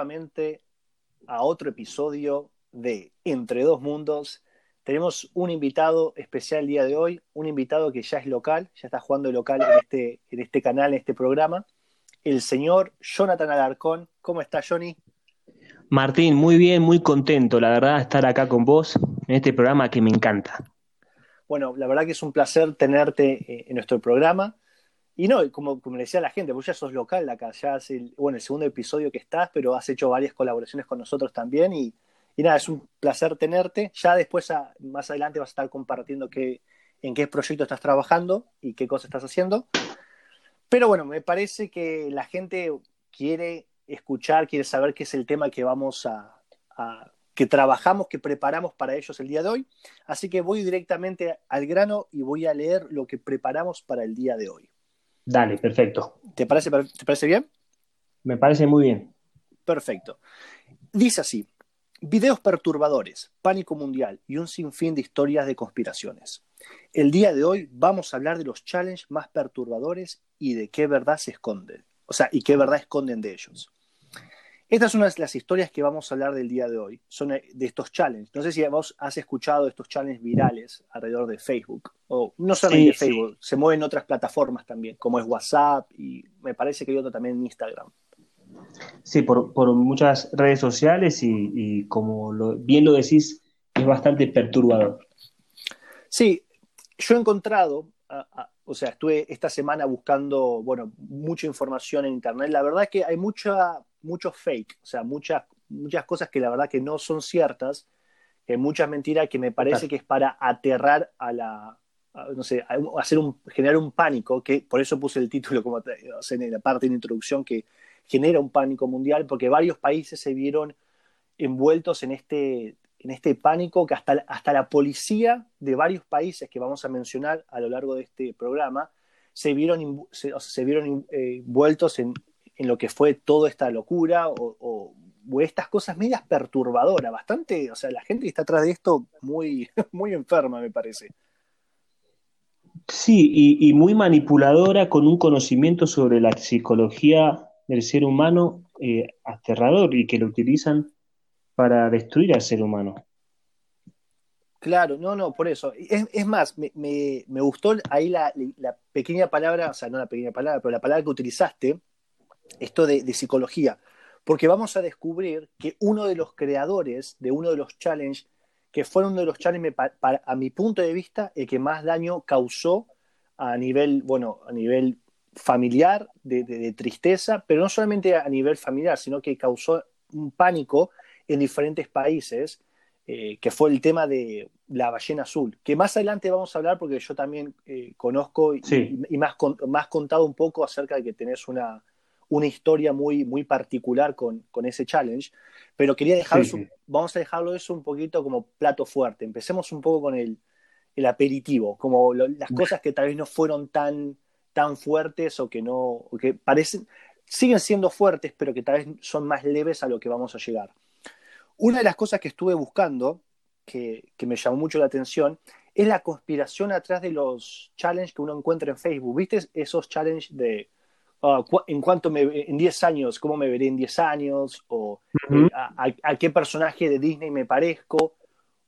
Nuevamente a otro episodio de Entre dos Mundos. Tenemos un invitado especial el día de hoy, un invitado que ya es local, ya está jugando local en este, en este canal, en este programa, el señor Jonathan Alarcón. ¿Cómo está, Johnny? Martín, muy bien, muy contento, la verdad, estar acá con vos en este programa que me encanta. Bueno, la verdad que es un placer tenerte eh, en nuestro programa. Y no, como, como le decía la gente, vos ya sos local acá, ya hace el, bueno, el segundo episodio que estás, pero has hecho varias colaboraciones con nosotros también y, nada, es un placer tenerte. Ya después, a, más adelante, vas a estar compartiendo qué, en qué proyecto estás trabajando y qué cosas estás haciendo. Pero bueno, me parece que la gente quiere escuchar, quiere saber qué es el tema que vamos a, a que trabajamos, que preparamos para ellos el día de hoy. Así que voy directamente al grano y voy a leer lo que preparamos para el día de hoy. Dale, perfecto. ¿Te parece, te parece bien? Me parece muy bien. Perfecto. Dice así, videos perturbadores, pánico mundial y un sinfín de historias de conspiraciones. El día de hoy vamos a hablar de los challenges más perturbadores y de qué verdad se esconden. O sea, y qué verdad esconden de ellos. Estas son las historias que vamos a hablar del día de hoy, son de estos challenges. No sé si vos has escuchado estos challenges virales alrededor de Facebook, o no solamente sí, Facebook, sí. se mueven otras plataformas también, como es WhatsApp y me parece que hay otro también en Instagram. Sí, por, por muchas redes sociales y, y como lo, bien lo decís, es bastante perturbador. Sí, yo he encontrado, a, a, o sea, estuve esta semana buscando, bueno, mucha información en Internet. La verdad es que hay mucha mucho fake, o sea, muchas, muchas cosas que la verdad que no son ciertas, que muchas mentiras que me parece que es para aterrar a la, a, no sé, a hacer un, generar un pánico, que por eso puse el título como o sea, en la parte de introducción, que genera un pánico mundial, porque varios países se vieron envueltos en este, en este pánico que hasta, hasta la policía de varios países que vamos a mencionar a lo largo de este programa se vieron, se, o sea, se vieron eh, envueltos en, en lo que fue toda esta locura o, o, o, estas cosas medias perturbadoras, bastante, o sea, la gente que está atrás de esto muy, muy enferma, me parece. Sí, y, y, muy manipuladora con un conocimiento sobre la psicología del ser humano eh, aterrador y que lo utilizan para destruir al ser humano. Claro, no, no, por eso. Es, es más, me, me, me, gustó ahí la, la, pequeña palabra, o sea, no la pequeña palabra, pero la palabra que utilizaste, esto de, de, psicología, porque vamos a descubrir que uno de los creadores de uno de los challenges, que fue uno de los challenges, para, para, a mi punto de vista, el que más daño causó a nivel, bueno, a nivel familiar, de, de, de tristeza, pero no solamente a nivel familiar, sino que causó un pánico en diferentes países, eh, que fue el tema de la ballena azul, que más adelante vamos a hablar porque yo también eh, conozco y, sí. y, y más, con, más contado un poco acerca de que tenés una, una historia muy, muy particular con, con ese challenge, pero quería dejar, sí, sí. vamos a dejarlo eso un poquito como plato fuerte. Empecemos un poco con el, el aperitivo, como lo, las cosas que tal vez no fueron tan, tan fuertes o que no, o que parecen, siguen siendo fuertes, pero que tal vez son más leves a lo que vamos a llegar. Una de las cosas que estuve buscando, que, que me llamó mucho la atención, es la conspiración atrás de los challenges que uno encuentra en Facebook. ¿Viste esos challenges de uh, en cuanto me, en 10 años, cómo me veré en 10 años, o uh -huh. eh, a, a, qué personaje de Disney me parezco,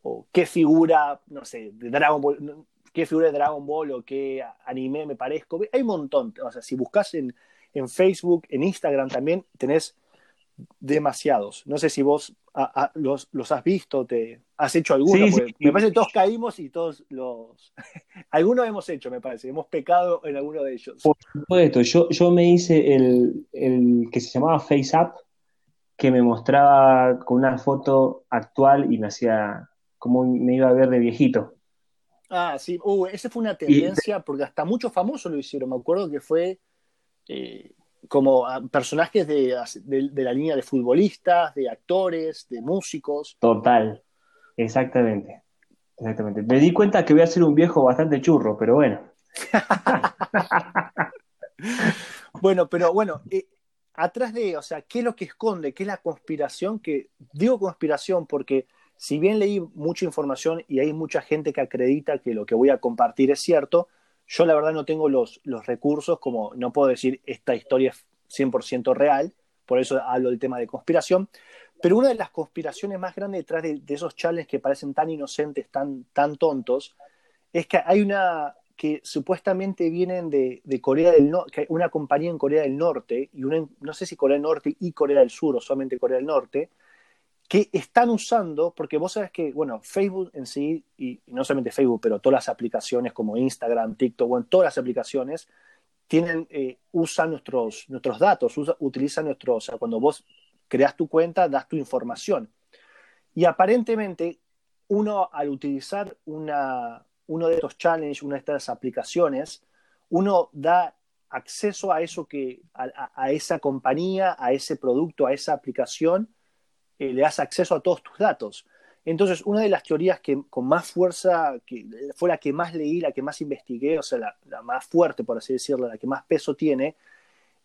o qué figura, no sé, de Dragon Ball, qué figura de Dragon Ball o qué anime me parezco. Hay un montón, o sea, si buscas en, en Facebook, en Instagram también, tenés demasiados. No sé si vos a, a, los, los, has visto, te has hecho alguno. Sí, sí, me parece que todos caímos y todos los. algunos hemos hecho, me parece. Hemos pecado en alguno de ellos. Por supuesto, yo, yo me hice el, el que se llamaba Face Up, que me mostraba con una foto actual y me hacía como me iba a ver de viejito. Ah, sí, uh, esa fue una tendencia, y... porque hasta muchos famosos lo hicieron. Me acuerdo que fue. Eh, como personajes de, de, de, la línea de futbolistas, de actores, de músicos. Total, exactamente. Exactamente. Me di cuenta que voy a ser un viejo bastante churro, pero bueno. bueno, pero bueno, eh, atrás de, o sea, ¿qué es lo que esconde? ¿Qué es la conspiración? Que digo conspiración porque si bien leí mucha información y hay mucha gente que acredita que lo que voy a compartir es cierto, yo la verdad no tengo los, los recursos, como no puedo decir esta historia es 100% real, por eso hablo del tema de conspiración. Pero una de las conspiraciones más grandes detrás de, esos challenges que parecen tan inocentes, tan, tan tontos, es que hay una que supuestamente vienen de, Corea del Norte, una compañía en Corea del Norte, y no sé si Corea del Norte y Corea del Sur o solamente Corea del Norte, que están usando, porque vos sabes que, bueno, Facebook en sí, y, no solamente Facebook, pero todas las aplicaciones como Instagram, TikTok, bueno, todas las aplicaciones tienen, eh, usan nuestros, nuestros datos, utilizan nuestros, o sea, cuando vos creas tu cuenta, das tu información. Y aparentemente, uno al utilizar una, uno de estos challenges, una de estas aplicaciones, uno da acceso a eso que, a esa compañía, a ese producto, a esa aplicación, le das acceso a todos tus datos. Entonces, una de las teorías que con más fuerza, que fue la que más leí, la que más investigué, o sea, la, más fuerte, por así decirlo, la que más peso tiene,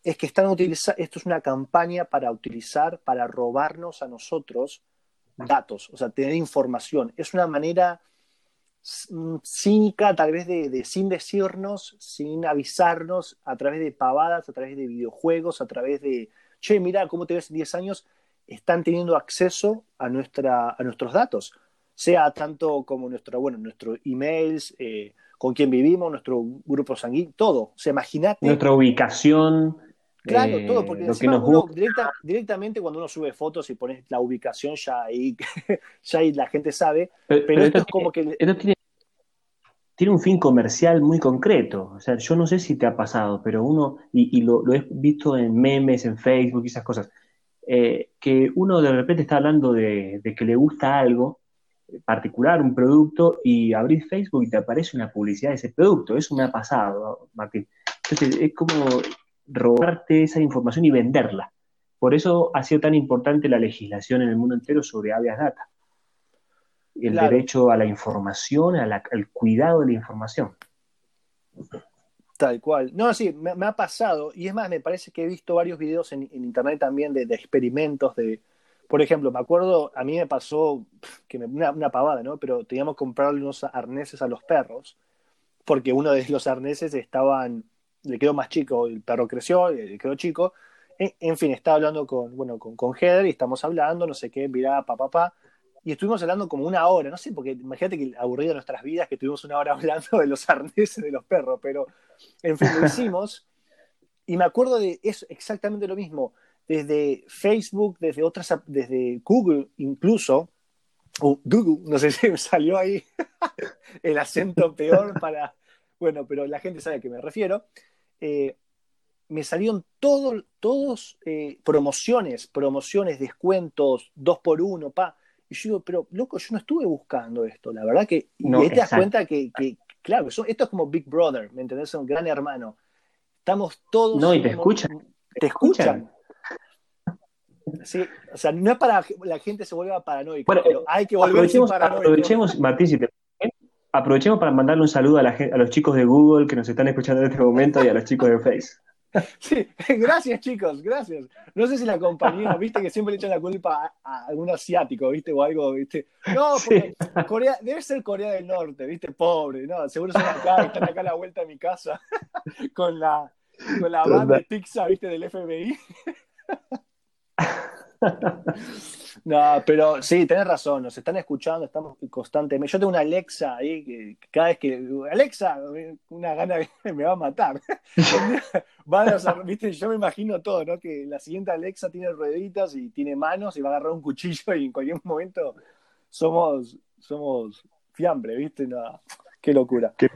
es que están utilizando, esto es una campaña para utilizar, para robarnos a nosotros datos, o sea, tener información. Es una manera cínica, tal vez de, de, sin decirnos, sin avisarnos, a través de pavadas, a través de videojuegos, a través de, che, mira cómo te ves en 10 años, están teniendo acceso a, nuestra, a nuestros datos, sea tanto como nuestro, bueno, nuestros emails, eh, con quién vivimos, nuestro grupo sanguíneo, todo. O sea, imagínate. Nuestra ubicación. Claro, todo, porque uno, directamente cuando uno sube fotos y pones la ubicación, ya ahí, ya ahí la gente sabe. Pero, esto, es como que. Esto tiene, tiene, un fin comercial muy concreto. O sea, yo no sé si te ha pasado, pero uno, y, lo, lo, he visto en memes, en Facebook y esas cosas eh, que uno de repente está hablando de, que le gusta algo particular, un producto, y abrís Facebook y te aparece una publicidad de ese producto. Eso me ha pasado, Martín. Entonces, es como robarte esa información y venderla. Por eso ha sido tan importante la legislación en el mundo entero sobre habeas data. El derecho a la información, al cuidado de la información. Tal cual. No, sí, me, ha pasado. Y es más, me parece que he visto varios videos en, internet también de, experimentos de. Por ejemplo, me acuerdo, a mí me pasó que una, una, pavada, ¿no? Pero teníamos que comprarle unos arneses a los perros, porque uno de los arneses estaban, le quedó más chico, el perro creció, le quedó chico. En, fin, estaba hablando con, bueno, con, con Heather y estamos hablando, no sé qué, mirá, papá, papá y estuvimos hablando como una hora, no sé, porque imagínate que aburrido nuestras vidas que tuvimos una hora hablando de los arneses de los perros, pero en fin, lo hicimos. y me acuerdo de eso, exactamente lo mismo, desde Facebook, desde otras, desde Google incluso, o Google, no sé si me salió ahí el acento peor para, bueno, pero la gente sabe a qué me refiero. Eh, me salieron todo, todos eh, promociones, promociones, descuentos, dos por uno, pa y yo digo, pero loco, yo no estuve buscando esto, la verdad que. Y te das cuenta que, claro, esto es como Big Brother, ¿me entendés? Un gran hermano. Estamos todos. No, y te escuchan. Te escuchan. Sí, o sea, no es para que la gente se vuelva paranoica, pero hay que volverse paranoico. Aprovechemos, Martín, si te aprovechemos para mandarle un saludo a, la, a los chicos de Google que nos están escuchando en este momento y a los chicos de Face. Sí, gracias chicos, gracias. No sé si la compañía, viste que siempre le echan la culpa a, algún asiático, viste, o algo, viste. No, porque Corea, debe ser Corea del Norte, viste, pobre, no, seguro son acá, están acá a la vuelta de mi casa con la, con la banda de pizza, viste, del FBI. No, pero sí, tenés razón, nos están escuchando, estamos constantemente. Yo tengo una Alexa ahí que cada vez que. Alexa, una gana me va a matar. ¿viste? Yo me imagino todo, ¿no? Que la siguiente Alexa tiene rueditas y tiene manos y va a agarrar un cuchillo y en cualquier momento somos, somos fiambre, ¿viste? No, qué locura. Qué.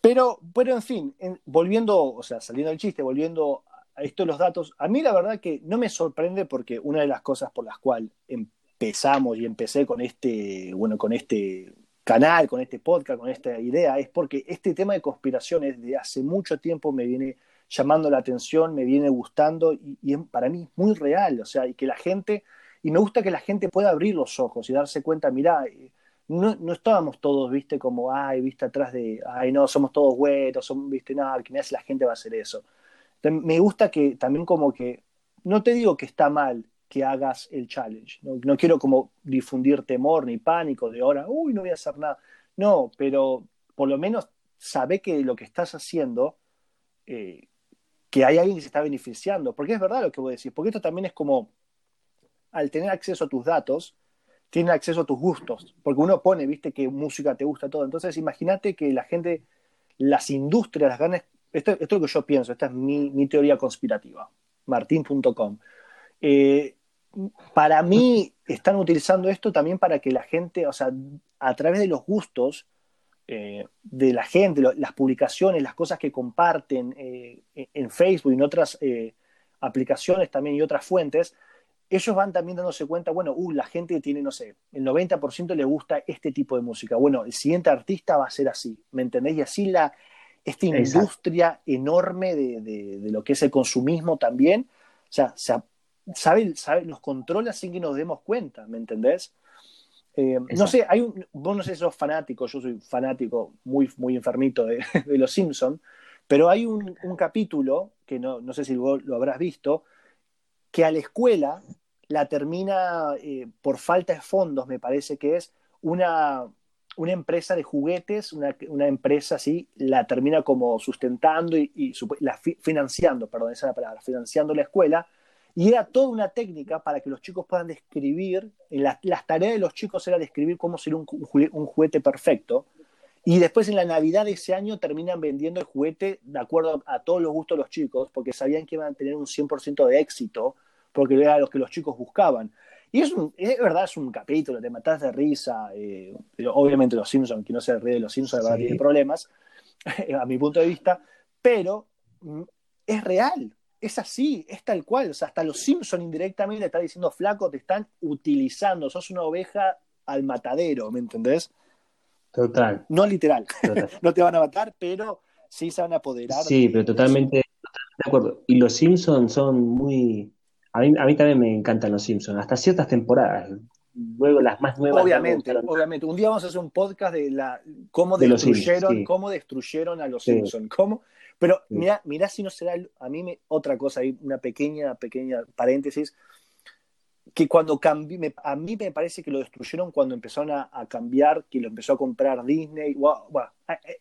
Pero, pero en fin, volviendo, o sea, saliendo del chiste, volviendo esto los datos, a mí la verdad que no me sorprende porque una de las cosas por las cuales empezamos y empecé con este, bueno, con este canal, con este podcast, con esta idea, es porque este tema de conspiraciones de hace mucho tiempo me viene llamando la atención, me viene gustando y, para mí es muy real, o sea, y que la gente, y me gusta que la gente pueda abrir los ojos y darse cuenta, mira, eh, no, no, estábamos todos, viste, como, ay, viste, atrás de, ay, no, somos todos güeros, somos, viste, nada, que me hace la gente va a hacer eso me gusta que también como que, no te digo que está mal que hagas el challenge, no, quiero como difundir temor ni pánico de ahora, uy, no voy a hacer nada. No, pero por lo menos sabe que lo que estás haciendo eh, que hay alguien que se está beneficiando, porque es verdad lo que vos decís, porque esto también es como, al tener acceso a tus datos, tiene acceso a tus gustos, porque uno pone, viste, que música te gusta todo, entonces imagínate que la gente, las industrias, las ganas, esto, es lo que yo pienso, esta es mi, mi teoría conspirativa, martin.com. Eh, para mí están utilizando esto también para que la gente, o sea, a través de los gustos eh, de la gente, las publicaciones, las cosas que comparten eh, en Facebook y en otras aplicaciones también y otras fuentes, ellos van también dándose cuenta, bueno, uh, la gente tiene, no sé, el 90% le gusta este tipo de música. Bueno, el siguiente artista va a ser así, ¿me entendés? Y así la, esta industria enorme de, de, de, lo que es el consumismo también, o sea, se, sabe, sabe, nos controla sin que nos demos cuenta, ¿me entendés? Eh, no sé, hay un, vos no sé si sos fanático, yo soy fanático muy, muy enfermito de, de Los Simpsons, pero hay un, un, capítulo, que no, no sé si vos lo habrás visto, que a la escuela la termina, eh, por falta de fondos, me parece que es, una, una empresa de juguetes, una, una, empresa así, la termina como sustentando y, financiando, perdón, esa es la palabra, financiando la escuela, y era toda una técnica para que los chicos puedan describir, la, las tareas de los chicos era describir cómo sería un, un, juguete perfecto. Y después en la Navidad de ese año terminan vendiendo el juguete de acuerdo a todos los gustos de los chicos, porque sabían que iban a tener un 100% de éxito, porque era lo que los chicos buscaban. Y es, un, es verdad, es un capítulo, te matás de risa. Eh, pero obviamente los Simpsons, que no se ríe de los Simpsons, de verdad sí. tiene problemas, a mi punto de vista, pero mm, es real es así, es tal cual. O sea, hasta los Simpson indirectamente está diciendo, flaco, te están utilizando, sos una oveja al matadero, ¿me entendés? Total. No literal. Total. no te van a matar, pero sí se van a apoderar. Sí, pero totalmente, totalmente, de acuerdo. Y los Simpsons son muy... A mí, a mí también me encantan los Simpsons, hasta ciertas temporadas. Luego las más nuevas. Obviamente, obviamente. Un día vamos a hacer un podcast de la cómo de destruyeron, Simpsons, sí. cómo destruyeron a los sí. Simpsons, cómo pero sí. mira, mira si no será a mí me, otra cosa, una pequeña, pequeña paréntesis, que cuando cambié, me, a mí me parece que lo destruyeron cuando empezaron a, a cambiar, que lo empezó a comprar Disney. Wow, wow.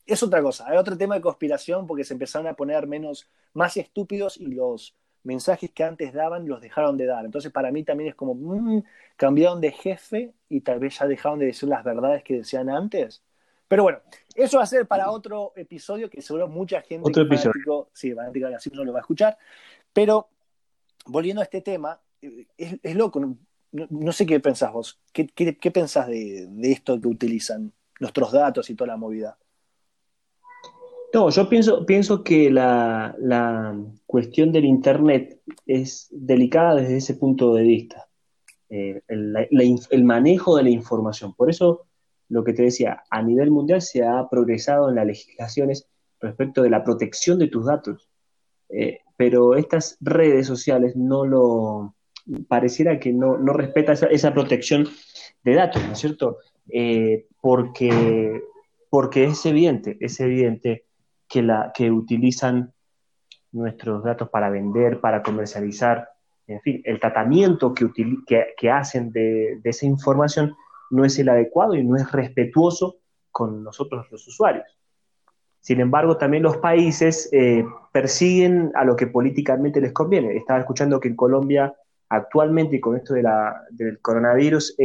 Es otra cosa, hay otro tema de conspiración porque se empezaron a poner menos, más estúpidos y los mensajes que antes daban los dejaron de dar. Entonces para mí también es como, mmm, cambiaron de jefe y tal vez ya dejaron de decir las verdades que decían antes. Pero bueno, eso va a ser para otro episodio que seguro mucha gente otro episodio. fanático, sí, fanático de la no lo va a escuchar. Pero volviendo a este tema, es, es loco. No, no, sé qué pensás vos. ¿Qué, qué, qué pensás de, de, esto que utilizan nuestros datos y toda la movida? No, yo pienso, pienso que la, la cuestión del Internet es delicada desde ese punto de vista. Eh, el, manejo de la información. Por eso lo que te decía, a nivel mundial se ha progresado en las legislaciones respecto de la protección de tus datos, eh, pero estas redes sociales no lo, pareciera que no, no respeta esa, esa, protección de datos, ¿no es cierto? Eh, porque, porque es evidente, es evidente que, la, que utilizan nuestros datos para vender, para comercializar, en fin, el tratamiento que, util, que, hacen de, esa información no es el adecuado y no es respetuoso con nosotros los usuarios. Sin embargo, también los países eh, persiguen a lo que políticamente les conviene. Estaba escuchando que en Colombia actualmente, con esto de la, del coronavirus,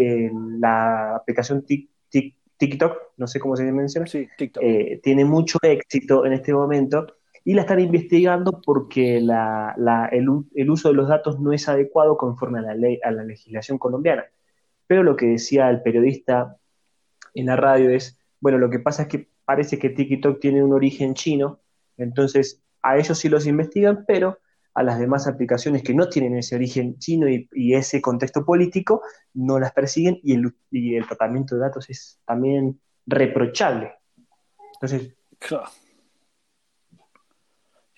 la aplicación tic, tic, TikTok, no sé cómo se menciona, sí, eh, tiene mucho éxito en este momento y la están investigando porque la, la, el, el, uso de los datos no es adecuado conforme a la, ley, a la legislación colombiana. Pero lo que decía el periodista en la radio es, bueno, lo que pasa es que parece que TikTok tiene un origen chino, entonces a ellos sí los investigan, pero a las demás aplicaciones que no tienen ese origen chino y, ese contexto político, no las persiguen y el, y el, tratamiento de datos es también reprochable. Entonces...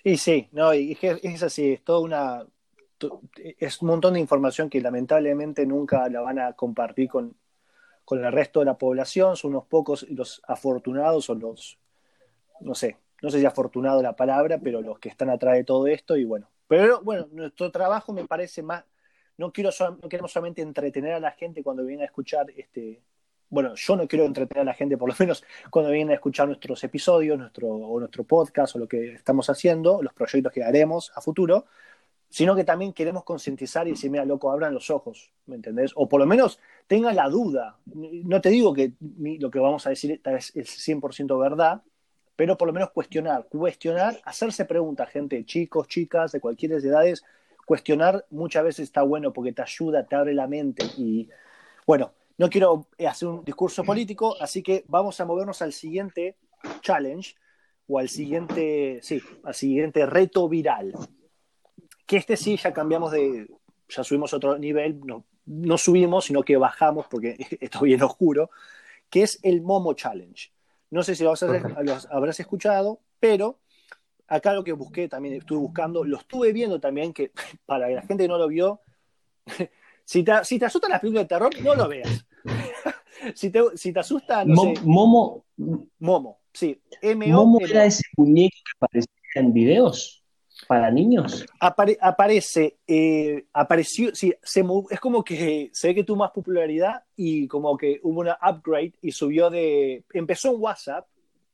Sí, sí, no, y es así, es toda una, es un montón de información que lamentablemente nunca la van a compartir con, con el resto de la población, son unos pocos los afortunados o los, no sé, no sé si afortunado la palabra, pero los que están atrás de todo esto y bueno, pero bueno, nuestro trabajo me parece más, no quiero no queremos solamente entretener a la gente cuando viene a escuchar este, bueno, yo no quiero entretener a la gente, por lo menos cuando vienen a escuchar nuestros episodios, nuestro, o nuestro podcast, o lo que estamos haciendo, los proyectos que haremos a futuro, sino que también queremos concientizar y decir, mira, loco, abran los ojos, ¿me entendés? O por lo menos tengan la duda. No te digo que lo que vamos a decir es, es 100% verdad, pero por lo menos cuestionar, cuestionar, hacerse preguntas, gente, chicos, chicas, de cualquier edades, cuestionar muchas veces está bueno porque te ayuda, te abre la mente y bueno, no quiero hacer un discurso político, así que vamos a movernos al siguiente challenge o al siguiente, sí, al siguiente reto viral. Que este sí ya cambiamos de, ya subimos otro nivel, no, no subimos, sino que bajamos porque esto bien oscuro, que es el Momo Challenge. No sé si lo, habrás escuchado, pero acá lo que busqué también, estuve buscando, lo estuve viendo también, que para la gente que no lo vio, si te, si te asustan las películas de terror, no lo veas. si, te, si te asusta, no sé. Momo. Momo, sí. ¿Momo era ese muñeco que aparecía en videos? Para niños? aparece, eh, apareció, sí, se, es como que se ve que tuvo más popularidad y como que hubo una upgrade y subió de, empezó en WhatsApp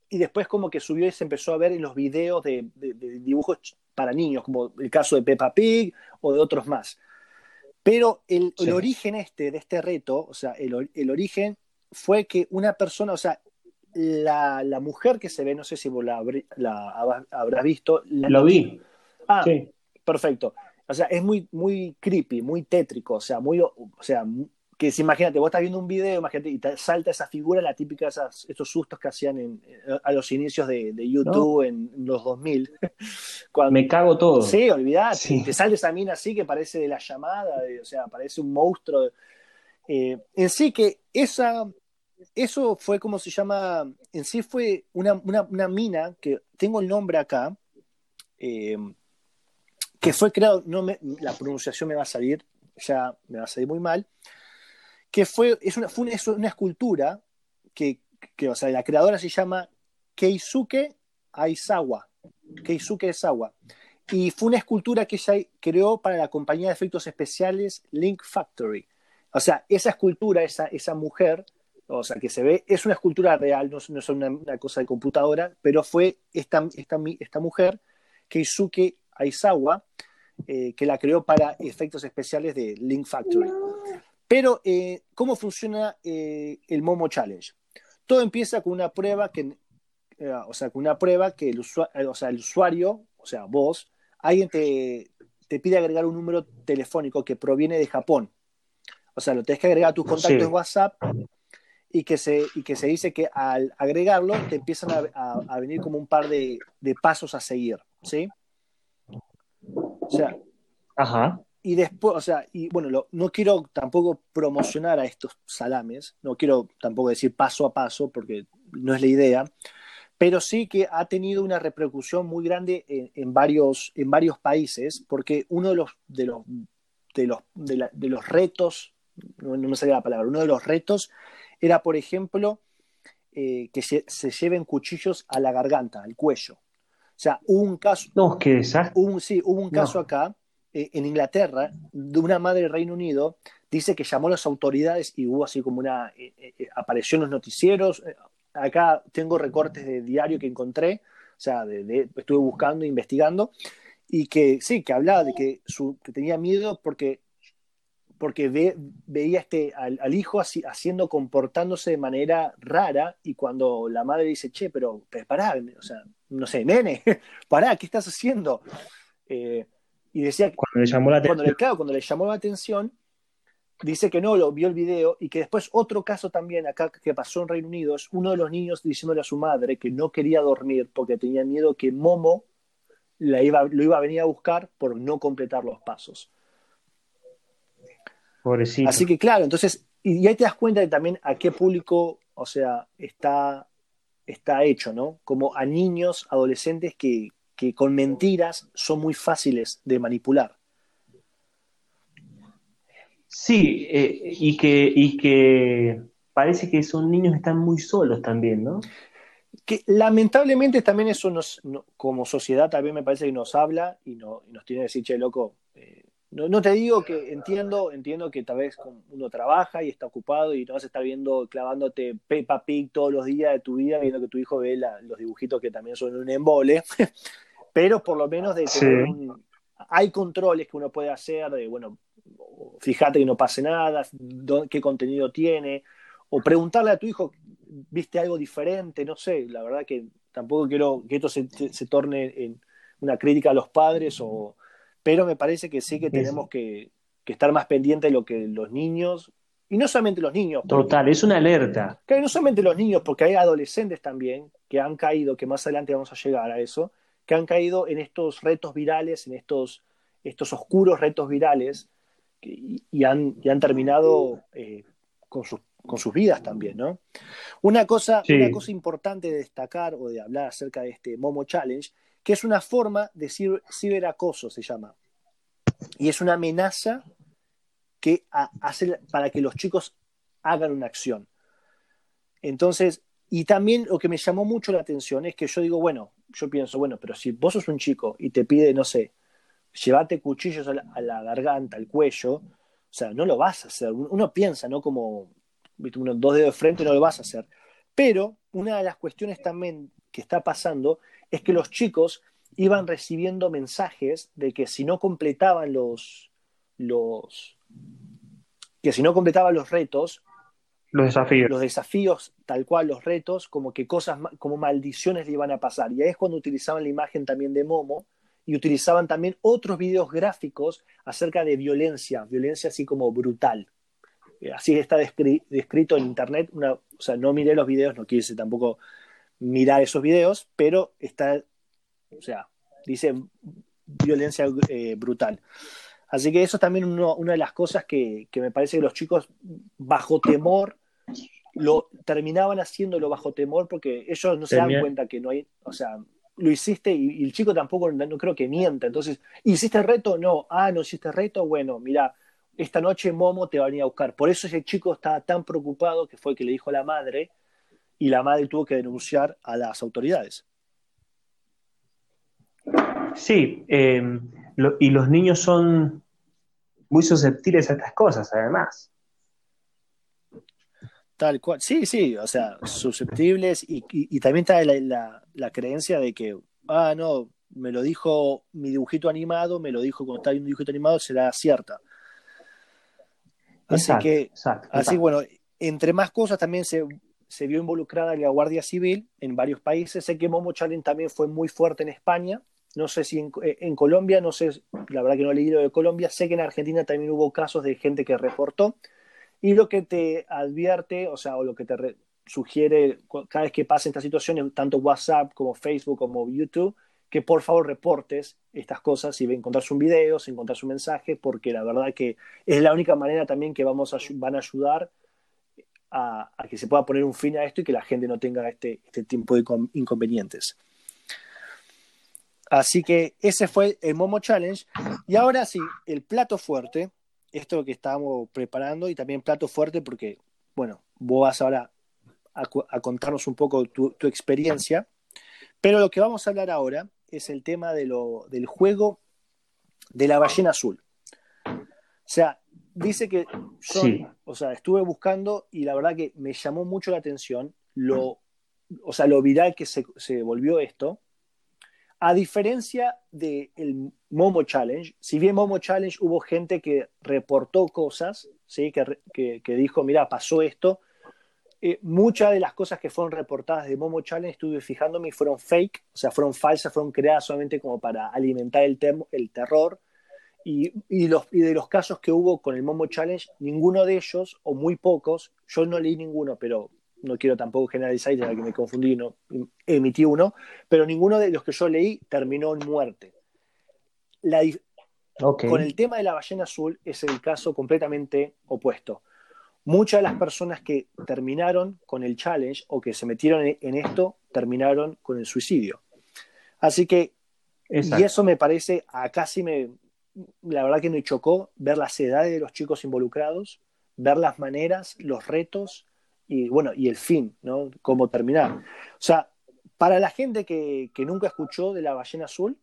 y después como que subió y se empezó a ver en los videos de, dibujos para niños, como el caso de Peppa Pig o de otros más. Pero el, origen este, de este reto, o sea, el, el origen fue que una persona, o sea, la, la, mujer que se ve, no sé si vos la, la habrás visto. Lo vi. Ah, sí. perfecto. O sea, es muy, muy creepy, muy tétrico, o sea, muy, o sea, que si imagínate, vos estás viendo un video, imagínate, y te salta esa figura, la típica, esas, esos sustos que hacían en, a los inicios de, YouTube en, los 2000. Cuando, Me cago todo. Sí, olvidate, te salta esa mina así que parece de la llamada, o sea, parece un monstruo. Eh, en sí que esa, eso fue como se llama, en sí fue una, una, una mina, que tengo el nombre acá, eh, que fue creado, no me, la pronunciación me va a salir, ya me va a salir muy mal, que fue, es una, fue una, escultura que, que, o sea, la creadora se llama Keisuke Aizawa, Keisuke Aizawa, y fue una escultura que ella creó para la compañía de efectos especiales Link Factory. O sea, esa escultura, esa, esa mujer, o sea, que se ve, es una escultura real, no, no es una, una, cosa de computadora, pero fue esta, esta, esta mujer, Keisuke Aizawa, eh, que la creó para efectos especiales de Link Factory. Pero, eh, ¿cómo funciona eh, el Momo Challenge? Todo empieza con una prueba que, o sea, con una prueba que el, usuario, o sea, el usuario, o sea, vos, alguien te, te, pide agregar un número telefónico que proviene de Japón. O sea, lo tenés que agregar a tus contactos en WhatsApp y que, se, y que se dice que al agregarlo te empiezan a, a, venir como un par de, de pasos a seguir, ¿sí? O sea, Ajá. y después, o sea, y bueno, no quiero tampoco promocionar a estos salames, no quiero tampoco decir paso a paso, porque no es la idea, pero sí que ha tenido una repercusión muy grande en, varios, en varios países, porque uno de los, de los, de los, de, los retos, no, me salía la palabra, uno de los retos era, por ejemplo, eh, que se, se, lleven cuchillos a la garganta, al cuello. O sea, hubo un caso. No, qué desastre. Hubo, sí, hubo un caso acá, eh, en Inglaterra, de una madre del Reino Unido, dice que llamó a las autoridades y hubo así como una. Eh, eh, apareció en los noticieros. acá tengo recortes de diario que encontré, o sea, de, estuve buscando, investigando, y que sí, que hablaba de que, su, que tenía miedo porque porque ve, veía este, al, al, hijo así, haciendo, comportándose de manera rara, y cuando la madre dice, che, pero, pero pará, o sea, no sé, nene, pará, ¿qué estás haciendo? Eh, y decía que cuando le llamó la atención. Cuando le, claro, cuando le llamó la atención, dice que no, lo vio el video y que después otro caso también acá que pasó en Reino Unido es uno de los niños diciéndole a su madre que no quería dormir porque tenía miedo que Momo la iba, lo iba a venir a buscar por no completar los pasos. Pobrecito. Así que claro, entonces, y ahí te das cuenta de también a qué público, o sea, está está hecho, ¿no? Como a niños, adolescentes que, que con mentiras son muy fáciles de manipular. Sí, eh, y, que, y que parece que son niños que están muy solos también, ¿no? Que lamentablemente también eso nos, como sociedad también me parece que nos habla y, no, nos tiene que decir, che, loco, eh, no, te digo que entiendo, entiendo que tal vez uno trabaja y está ocupado y no vas a estar viendo, clavándote Peppa Pig todos los días de tu vida, viendo que tu hijo ve los dibujitos que también son un embole, pero por lo menos de tener hay controles que uno puede hacer de, bueno, fíjate que no pase nada, qué contenido tiene, o preguntarle a tu hijo, ¿viste algo diferente? No sé, la verdad que tampoco quiero que esto se, se torne en una crítica a los padres o pero me parece que sí que tenemos que, estar más pendientes de lo que los niños, y no solamente los niños. Total, es una alerta. Que no solamente los niños, porque hay adolescentes también que han caído, que más adelante vamos a llegar a eso, que han caído en estos retos virales, en estos, estos oscuros retos virales, y, han, han, terminado eh, con, sus, con sus vidas también, ¿no? Una cosa, una cosa importante de destacar o de hablar acerca de este Momo Challenge que es una forma de ciberacoso, se llama. Y es una amenaza que hace para que los chicos hagan una acción. Entonces, y también lo que me llamó mucho la atención es que yo digo, bueno, yo pienso, bueno, pero si vos sos un chico y te pide, no sé, llévate cuchillos a la, garganta, al cuello, o sea, no lo vas a hacer. Uno piensa, ¿no? Como uno, dos dedos de frente, no lo vas a hacer. Pero una de las cuestiones también que está pasando es que los chicos iban recibiendo mensajes de que si no completaban los, los que si no completaban los retos, los desafíos. Los desafíos, tal cual los retos, como que cosas como maldiciones le iban a pasar. Y ahí es cuando utilizaban la imagen también de Momo y utilizaban también otros videos gráficos acerca de violencia, violencia así como brutal. Eh, así está descrito en internet. Una, o sea, no miré los videos, no quise tampoco mirar esos videos, pero está, o sea, dice violencia eh, brutal. Así que eso es también una de las cosas que, me parece que los chicos bajo temor lo terminaban haciéndolo bajo temor porque ellos no se dan cuenta que no hay, o sea, lo hiciste y, el chico tampoco no, creo que mienta. Entonces, ¿hiciste el reto? No. Ah, no hiciste el reto. Bueno, mira, esta noche Momo te va a venir a buscar. Por eso ese chico estaba tan preocupado que fue que le dijo a la madre, y la madre tuvo que denunciar a las autoridades. Sí, em, y los niños son muy susceptibles a estas cosas, además. Tal cual, sí, sí, o sea, susceptibles y, también está la, creencia de que, ah, no, me lo dijo mi dibujito animado, me lo dijo cuando estaba un dibujito animado, será cierta. Así que, así bueno, entre más cosas también se se vio involucrada la Guardia Civil en varios países. Sé que Momo Challenge también fue muy fuerte en España. No sé si en, eh, Colombia, no sé, la verdad que no he leído de Colombia. Sé que en Argentina también hubo casos de gente que reportó. Y lo que te advierte, o sea, o lo que te sugiere cada vez que pasa esta situación, tanto WhatsApp como Facebook como YouTube, que por favor reportes estas cosas, si encontrás un video, si encontrás un mensaje, porque la verdad que es la única manera también que vamos a, van a ayudar a, que se pueda poner un fin a esto y que la gente no tenga este, este tipo de inconvenientes. Así que ese fue el Momo Challenge. Y ahora sí, el plato fuerte, esto que estábamos preparando y también plato fuerte porque, bueno, vos vas ahora a, contarnos un poco tu, experiencia. Pero lo que vamos a hablar ahora es el tema de lo, del juego de la ballena azul. O sea, dice que son, o sea, estuve buscando y la verdad que me llamó mucho la atención lo, o sea, lo viral que se, volvió esto. A diferencia del Momo Challenge, si bien Momo Challenge hubo gente que reportó cosas, ¿sí? que, que, dijo, mira, pasó esto, eh, muchas de las cosas que fueron reportadas de Momo Challenge, estuve fijándome, y fueron fake, o sea, fueron falsas, fueron creadas solamente como para alimentar el, el terror y, los, y de los casos que hubo con el Momo Challenge, ninguno de ellos, o muy pocos, yo no leí ninguno, pero no quiero tampoco generalizar, ya que me confundí, no emití uno, pero ninguno de los que yo leí terminó en muerte. Con el tema de la ballena azul es el caso completamente opuesto. Muchas de las personas que terminaron con el challenge o que se metieron en esto terminaron con el suicidio. Así que, y eso me parece, acá sí me, la verdad que me chocó ver las edades de los chicos involucrados, ver las maneras, los retos y bueno, y el fin, ¿no? Cómo terminar. O sea, para la gente que, nunca escuchó de la ballena azul,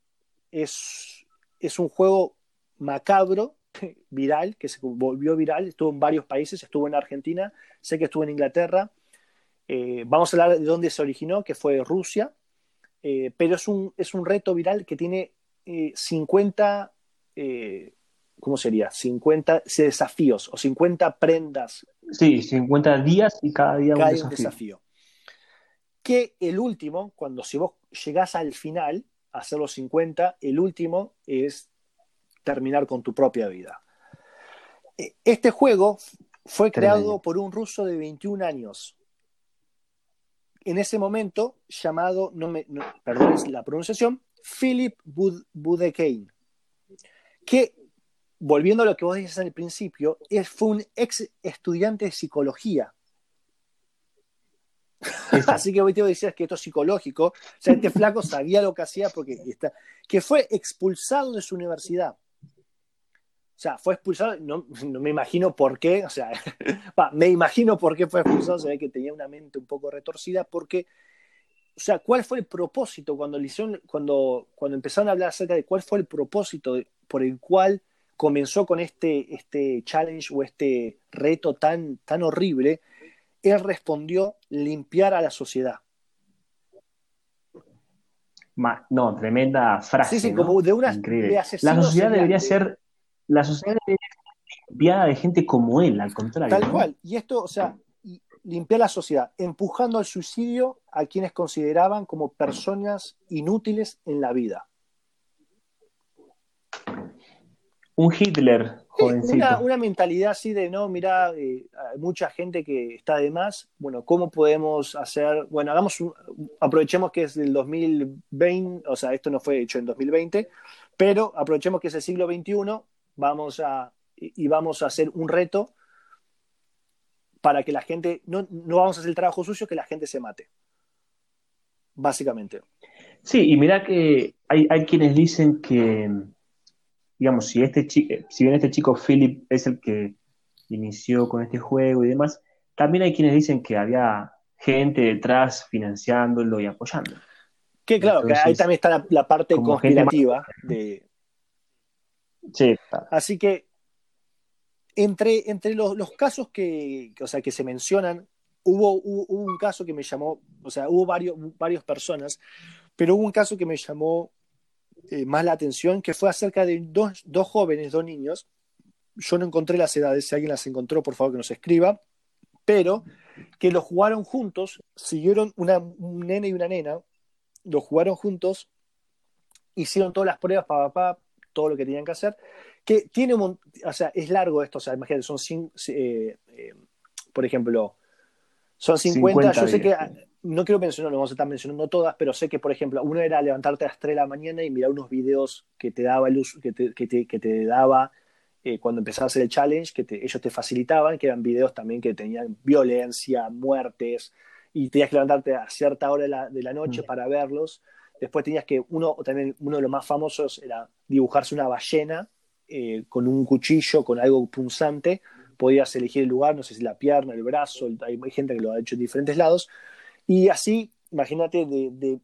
es, es un juego macabro, viral, que se volvió viral, estuvo en varios países, estuvo en Argentina, sé que estuvo en Inglaterra. Eh, vamos a hablar de dónde se originó, que fue Rusia, eh, pero es un, es un reto viral que tiene 50, ¿cómo sería? 50 desafíos o 50 prendas. Sí, 50 días y cada día un desafío. desafío. Que el último, cuando si vos llegás al final, a hacer los 50, el último es terminar con tu propia vida. E, este juego fue creado por un ruso de 21 años. En ese momento, llamado, no me, perdón la pronunciación, Philip Budekein, que, volviendo a lo que vos dices el principio, fue un ex estudiante de psicología Así que hoy te decías que esto es psicológico. O sea, este flaco sabía lo que hacía porque está. Que fue expulsado de su universidad. O sea, fue expulsado, no, me imagino por qué, o sea, me imagino por qué fue expulsado, se ve que tenía una mente un poco retorcida, porque, o sea, ¿cuál fue el propósito cuando, cuando, cuando empezaron a hablar acerca de cuál fue el propósito por el cual comenzó con este, este challenge o este reto tan, tan horrible? él respondió limpiar a la sociedad. no, tremenda frase. Sí, sí, como de una Increíble. la sociedad debería ser, la sociedad debería ser limpiada de gente como él, al contrario. Tal cual. Y esto, o sea, limpiar la sociedad, empujando al suicidio a quienes consideraban como personas inútiles en la vida. Un Hitler una, mentalidad así de, no, mira, eh, hay mucha gente que está de más, bueno, ¿cómo podemos hacer? Bueno, hagamos aprovechemos que es del 2020, o sea, esto no fue hecho en 2020, pero aprovechemos que es el siglo XXI, vamos a, y vamos a hacer un reto para que la gente, no, no vamos a hacer el trabajo sucio, que la gente se mate, básicamente. Sí, y mira que hay, hay quienes dicen que digamos, si, este chico, si bien este chico Philip es el que inició con este juego y demás, también hay quienes dicen que había gente detrás financiándolo y apoyándolo. Que claro, que ahí también está la, parte conspirativa de... Sí, Así que entre, entre los, casos que, o sea, que se mencionan, hubo, hubo, un caso que me llamó, o sea, hubo varios, varias personas, pero hubo un caso que me llamó eh, más la atención, que fue acerca de dos, jóvenes, dos niños. Yo no encontré las edades, si alguien las encontró, por favor que nos escriba, pero que los jugaron juntos, siguieron una, un nene y una nena, los jugaron juntos, hicieron todas las pruebas papá, todo lo que tenían que hacer, que tiene un, o sea, es largo esto, o sea, imagínate, son, eh, eh, por ejemplo, son 50, yo sé que no quiero mencionar, no vamos a estar mencionando todas, pero sé que, por ejemplo, uno era levantarte a las 3 de la mañana y mirar unos videos que te daba el uso, que te, que te, daba eh, cuando empezabas a hacer el challenge, que ellos te facilitaban, que eran videos también que tenían violencia, muertes, y tenías que levantarte a cierta hora de la, noche mm. para verlos. Después tenías que, uno, también uno de los más famosos era dibujarse una ballena eh, con un cuchillo, con algo punzante. Podías elegir el lugar, no sé si la pierna, el brazo, hay gente que lo ha hecho en diferentes lados y así, imagínate, de,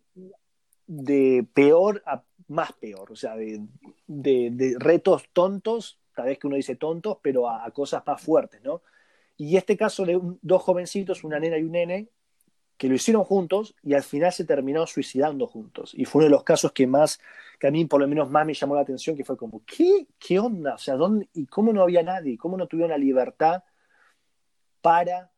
de, peor a más peor, o sea, de, de, retos tontos, tal vez que uno dice tontos, pero a, cosas más fuertes, ¿no? Y este caso de dos jovencitos, una nena y un nene, que lo hicieron juntos y al final se terminó suicidando juntos. Y fue uno de los casos que más, que a mí por lo menos más me llamó la atención, que fue como, ¿qué, qué onda? O sea, ¿dónde, ¿y cómo no había nadie? ¿Cómo no tuvieron la libertad para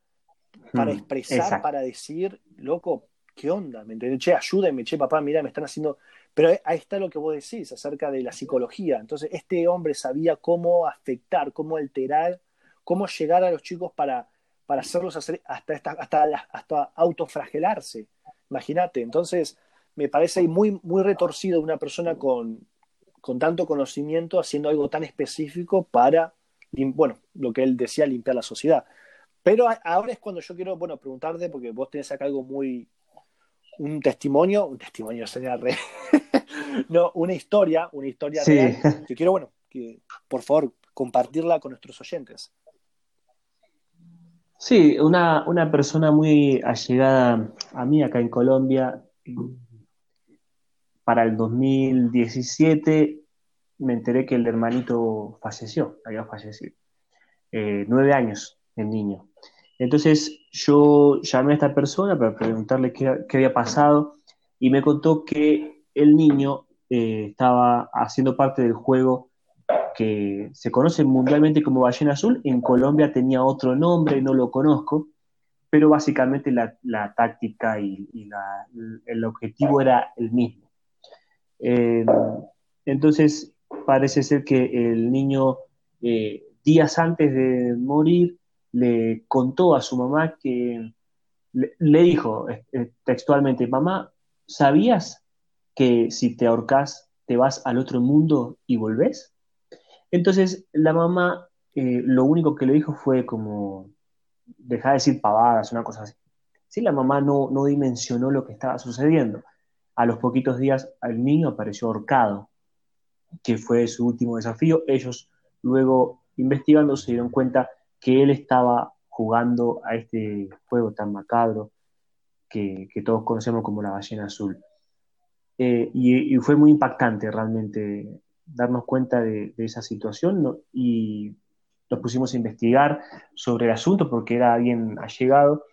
para hmm, expresar, para decir, loco, ¿qué onda? ¿Me entiendes? Che, ayúdenme, che, papá, mira, me están haciendo. Pero ahí está lo que vos decís acerca de la psicología. Entonces, este hombre sabía cómo afectar, cómo alterar, cómo llegar a los chicos para, para hacerlos hacer hasta, hasta, hasta autofragelarse. Imagínate. Entonces, me parece muy, muy retorcido una persona con, con tanto conocimiento haciendo algo tan específico para, bueno, lo que él decía, limpiar la sociedad. Pero ahora es cuando yo quiero, bueno, preguntarte, porque vos tenés acá algo muy, un testimonio, un testimonio sería re, no, una historia, una historia real, que quiero, bueno, que por favor compartirla con nuestros oyentes. Sí, una, una persona muy allegada a mí acá en Colombia, para el 2017 me enteré que el hermanito falleció, había fallecido. Eh, nueve años el niño. Entonces yo llamé a esta persona para preguntarle qué, había pasado y me contó que el niño eh, estaba haciendo parte del juego que se conoce mundialmente como ballena azul. En Colombia tenía otro nombre, no lo conozco, pero básicamente la, táctica y, el objetivo era el mismo. Eh, entonces, parece ser que el niño, eh, días antes de morir, le contó a su mamá que le, dijo eh, textualmente, mamá, ¿sabías que si te ahorcas te vas al otro mundo y volvés? Entonces la mamá lo único que le dijo fue como, deja de decir pavadas, una cosa así. Sí, la mamá no, no dimensionó lo que estaba sucediendo. A los poquitos días el niño apareció ahorcado, que fue su último desafío. Ellos luego investigando se dieron cuenta que él estaba jugando a este juego tan macabro que, todos conocemos como la ballena azul. Eh, y, fue muy impactante realmente darnos cuenta de, esa situación y nos pusimos a investigar sobre el asunto porque era alguien allegado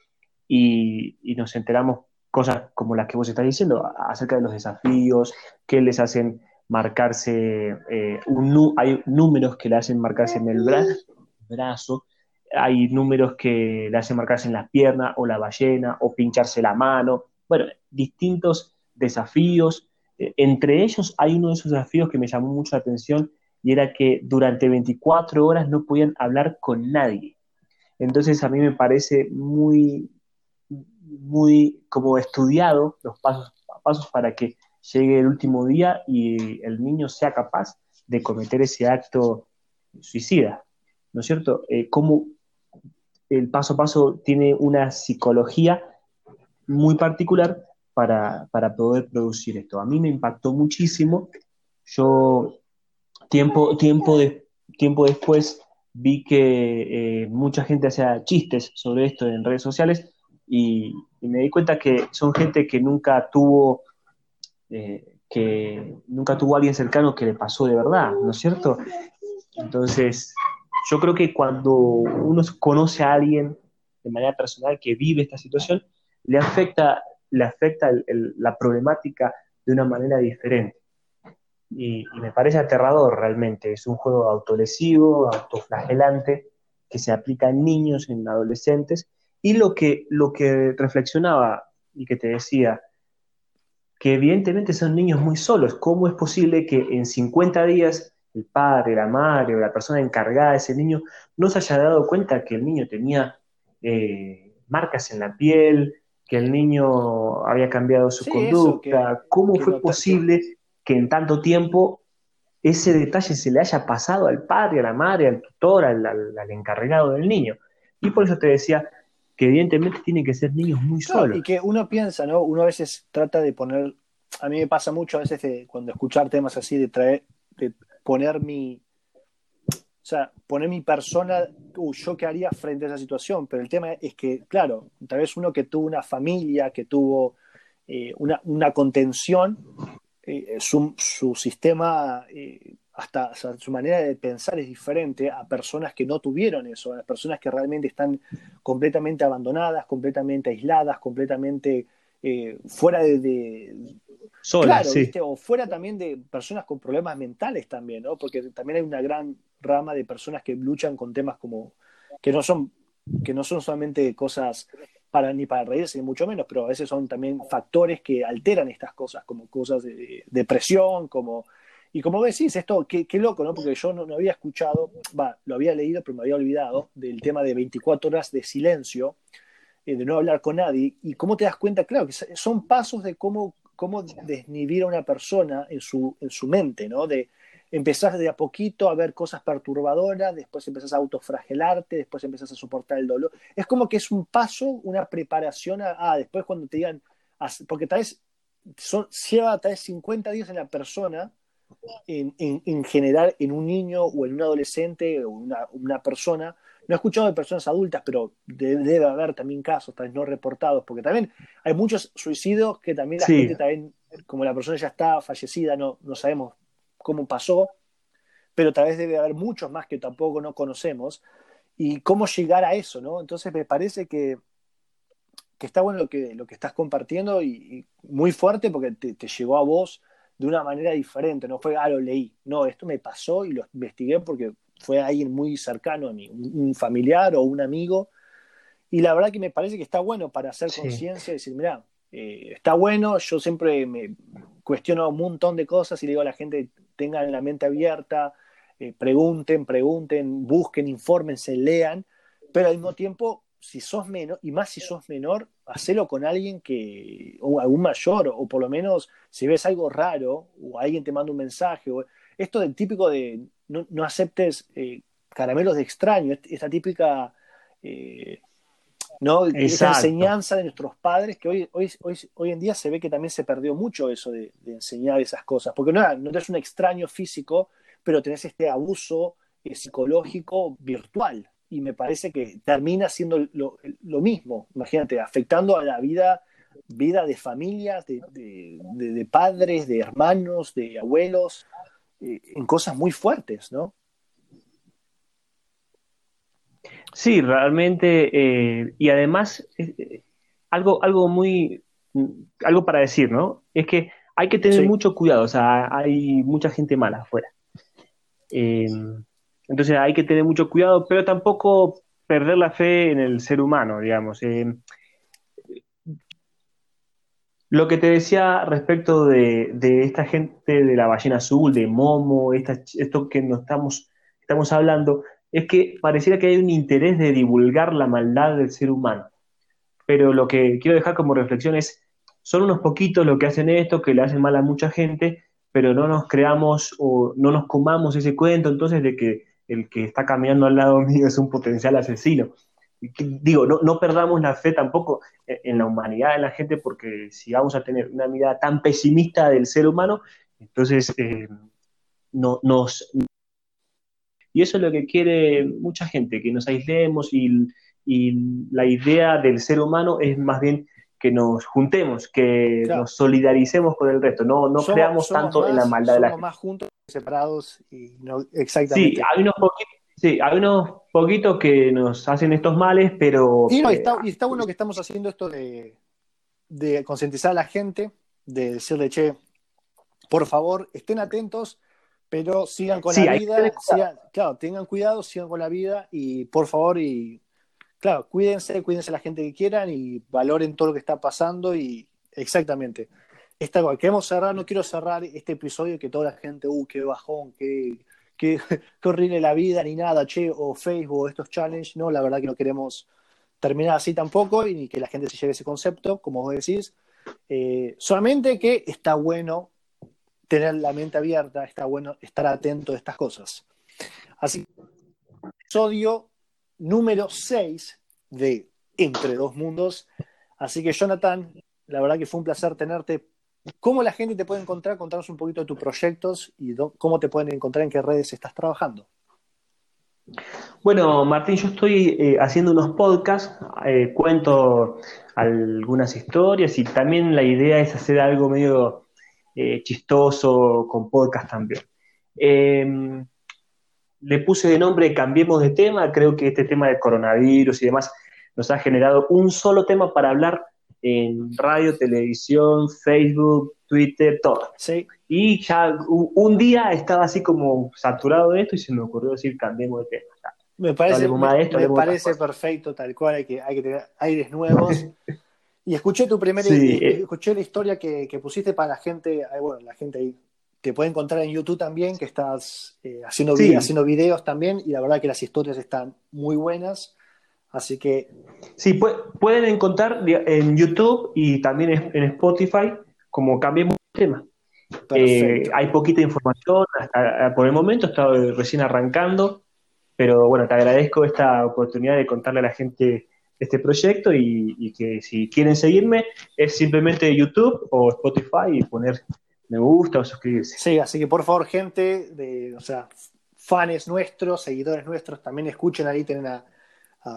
y, y nos enteramos cosas como las que vos estás diciendo acerca de los desafíos que les hacen marcarse, eh, hay números que le hacen marcarse en el brazo, hay números que le hacen marcarse en las piernas o la ballena o pincharse la mano, bueno, distintos desafíos. Eh, entre ellos hay uno de esos desafíos que me llamó mucho la atención y era que durante 24 horas no podían hablar con nadie. Entonces a mí me parece muy, muy como estudiado los pasos, pasos para que llegue el último día y el niño sea capaz de cometer ese acto suicida. ¿No es cierto? Eh, cómo el paso a paso tiene una psicología muy particular para, para, poder producir esto. A mí me impactó muchísimo. Yo tiempo, tiempo, tiempo después vi que eh, mucha gente hacía chistes sobre esto en redes sociales y, me di cuenta que son gente que nunca tuvo eh, que nunca tuvo alguien cercano que le pasó de verdad, ¿no es cierto? Entonces, yo creo que cuando uno conoce a alguien de manera personal que vive esta situación, le afecta, le afecta la problemática de una manera diferente y, me parece aterrador realmente. Es un juego autolesivo, autoflagelante, que se aplica en niños, en adolescentes, y lo que, lo que reflexionaba y que te decía, que evidentemente son niños muy solos. ¿Cómo es posible que en 50 días el padre, la madre o la persona encargada de ese niño no se haya dado cuenta que el niño tenía eh, marcas en la piel, que el niño había cambiado su conducta? ¿Cómo fue posible que en tanto tiempo ese detalle se le haya pasado al padre, a la madre, al tutor, al, encargado del niño. Y por eso te decía que evidentemente tienen que ser niños muy solos. Y que uno piensa, ¿no? Uno a veces trata de poner, a mí me pasa mucho a veces cuando escuchar temas así, de traer, de poner mi, o sea, poner mi persona, uh, yo qué haría frente a esa situación, pero el tema es que, claro, tal vez uno que tuvo una familia, que tuvo eh, una, una, contención, eh, su, sistema, eh, hasta su manera de pensar es diferente a personas que no tuvieron eso, a personas que realmente están completamente abandonadas, completamente aisladas, completamente eh, fuera de... Solas, o fuera también de personas con problemas mentales también, ¿no? Porque también hay una gran rama de personas que luchan con temas como que no son que no son solamente cosas para, ni para reírse, ni mucho menos, pero a veces son también factores que alteran estas cosas, como cosas de depresión, como... Y como decís, esto, qué, qué loco, ¿no? Porque yo no, había escuchado, va, lo había leído, pero me había olvidado del tema de 24 horas de silencio, eh, de no hablar con nadie, y cómo te das cuenta, claro, que son pasos de cómo, cómo desnivir a una persona en su, en su mente, ¿no? De, empezás de a poquito a ver cosas perturbadoras, después empezás a autofragelarte, después empezás a soportar el dolor. Es como que es un paso, una preparación a, ah, después cuando te digan, porque tal vez son, lleva tal vez 50 días en la persona en, en, general en un niño o en un adolescente o una, una persona. No he escuchado de personas adultas, pero debe, haber también casos, tal vez no reportados, porque también hay muchos suicidios que también la gente, también, como la persona ya está fallecida, no, no sabemos cómo pasó, pero tal vez debe haber muchos más que tampoco no conocemos. Y cómo llegar a eso, ¿no? Entonces me parece que, que está bueno lo que, lo que estás compartiendo y, muy fuerte porque te, te, llegó a vos de una manera diferente, no fue, ah, lo leí, no, esto me pasó y lo investigué porque fue alguien muy cercano a mí, un, familiar o un amigo. Y la verdad que me parece que está bueno para hacer conciencia y decir, mira, eh, está bueno, yo siempre me cuestiono un montón de cosas y le digo a la gente, tengan la mente abierta, eh, pregunten, pregunten, busquen, infórmense, lean, pero al mismo tiempo, si sos menor, y más si sos menor, hacelo con alguien que, o algún mayor, o por lo menos si ves algo raro, o alguien te manda un mensaje, o esto del típico de no, aceptes eh, caramelos de extraño, esta típica ¿no? Esa enseñanza de nuestros padres, que hoy, hoy, hoy, hoy, en día se ve que también se perdió mucho eso de, enseñar esas cosas, porque no, no eres un extraño físico, pero tenés este abuso eh, psicológico virtual, y me parece que termina siendo lo, mismo, imagínate, afectando a la vida, vida de familias, de, de, padres, de hermanos, de abuelos, eh, en cosas muy fuertes, ¿no? Sí, realmente, eh, y además, eh, algo, algo muy, algo para decir, ¿no? Es que hay que tener mucho cuidado, o sea, hay mucha gente mala afuera. Eh, entonces hay que tener mucho cuidado, pero tampoco perder la fe en el ser humano, digamos. Lo que te decía respecto de, de, esta gente de la ballena azul, de Momo, esto que nos estamos, estamos hablando, es que pareciera que hay un interés de divulgar la maldad del ser humano. Pero lo que quiero dejar como reflexión es, son unos poquitos los que hacen esto, que le hacen mal a mucha gente, pero no nos creamos o no nos comamos ese cuento entonces de que el que está caminando al lado mío es un potencial asesino. Digo, no, perdamos la fe tampoco en la humanidad, en la gente, porque si vamos a tener una mirada tan pesimista del ser humano, entonces eh, no, nos, y eso es lo que quiere mucha gente, que nos aislemos y, la idea del ser humano es más bien que nos juntemos, que nos solidaricemos con el resto, no, no creamos tanto en la maldad de la gente. más juntos, separados y no exactamente. Sí, hay unos poquitos. Sí, hay unos poquitos que nos hacen estos males, pero... Y, está, y está bueno que estamos haciendo esto de, de concientizar a la gente, de decirle, che, por favor, estén atentos, pero sigan con la vida, claro, tengan cuidado, sigan con la vida y por favor, y claro, cuídense, cuídense la gente que quieran y valoren todo lo que está pasando y exactamente. Esta, queremos cerrar, no quiero cerrar este episodio que toda la gente, uh, qué bajón, qué, qué, horrible la vida, ni nada, che, o Facebook, o estos challenges, no, la verdad que no queremos terminar así tampoco y ni que la gente se lleve ese concepto, como vos decís. Eh, solamente que está bueno tener la mente abierta, está bueno estar atento a estas cosas. Así episodio número 6 de Entre dos mundos. Así que Jonathan, la verdad que fue un placer tenerte. ¿Cómo la gente te puede encontrar? Contanos un poquito de tus proyectos y cómo te pueden encontrar, en qué redes estás trabajando. Bueno, Martín, yo estoy eh, haciendo unos podcasts, eh, cuento algunas historias y también la idea es hacer algo medio eh, chistoso, con podcast también. Em, le puse de nombre Cambiemos de tema, creo que este tema del coronavirus y demás nos ha generado un solo tema para hablar en radio, televisión, Facebook, Twitter, todo. Sí. Y ya un, día estaba así como saturado de esto y se me ocurrió decir cambiemos de tema. Me parece, me, parece perfecto, tal cual, hay que, hay que tener aires nuevos. Y escuché tu primera, eh. escuché la historia que, pusiste para la gente, bueno, la gente ahí te puede encontrar en YouTube también, que estás eh, haciendo, haciendo videos también, y la verdad que las historias están muy buenas. Así que. Sí, pueden encontrar en YouTube y también en Spotify como cambiemos de tema. Eh, hay poquita información por el momento, está recién arrancando, pero bueno, te agradezco esta oportunidad de contarle a la gente este proyecto y, que si quieren seguirme es simplemente YouTube o Spotify y poner me gusta o suscribirse. Sí, así que por favor gente, de, o sea, fans nuestros, seguidores nuestros, también escuchen ahí, tienen a,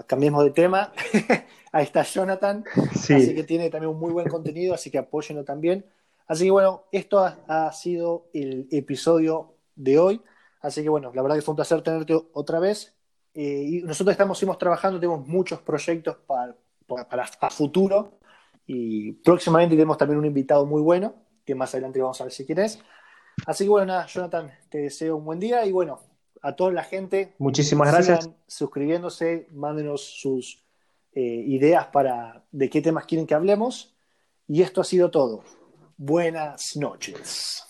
cambiemos de tema. ahí está Jonathan, así que tiene también un muy buen contenido, así que apóyenlo también. Así que bueno, esto ha, sido el episodio de hoy. Así que bueno, la verdad que fue un placer tenerte otra vez. Eh, y nosotros estamos, seguimos trabajando, tenemos muchos proyectos para, para, futuro y próximamente tenemos también un invitado muy bueno, que más adelante vamos a ver si quieres. Así que bueno, nada, Jonathan, te deseo un buen día y bueno, a toda la gente. Muchísimas gracias. suscribiéndose, mándenos sus eh, ideas para de qué temas quieren que hablemos. Y esto ha sido todo. Buenas noches.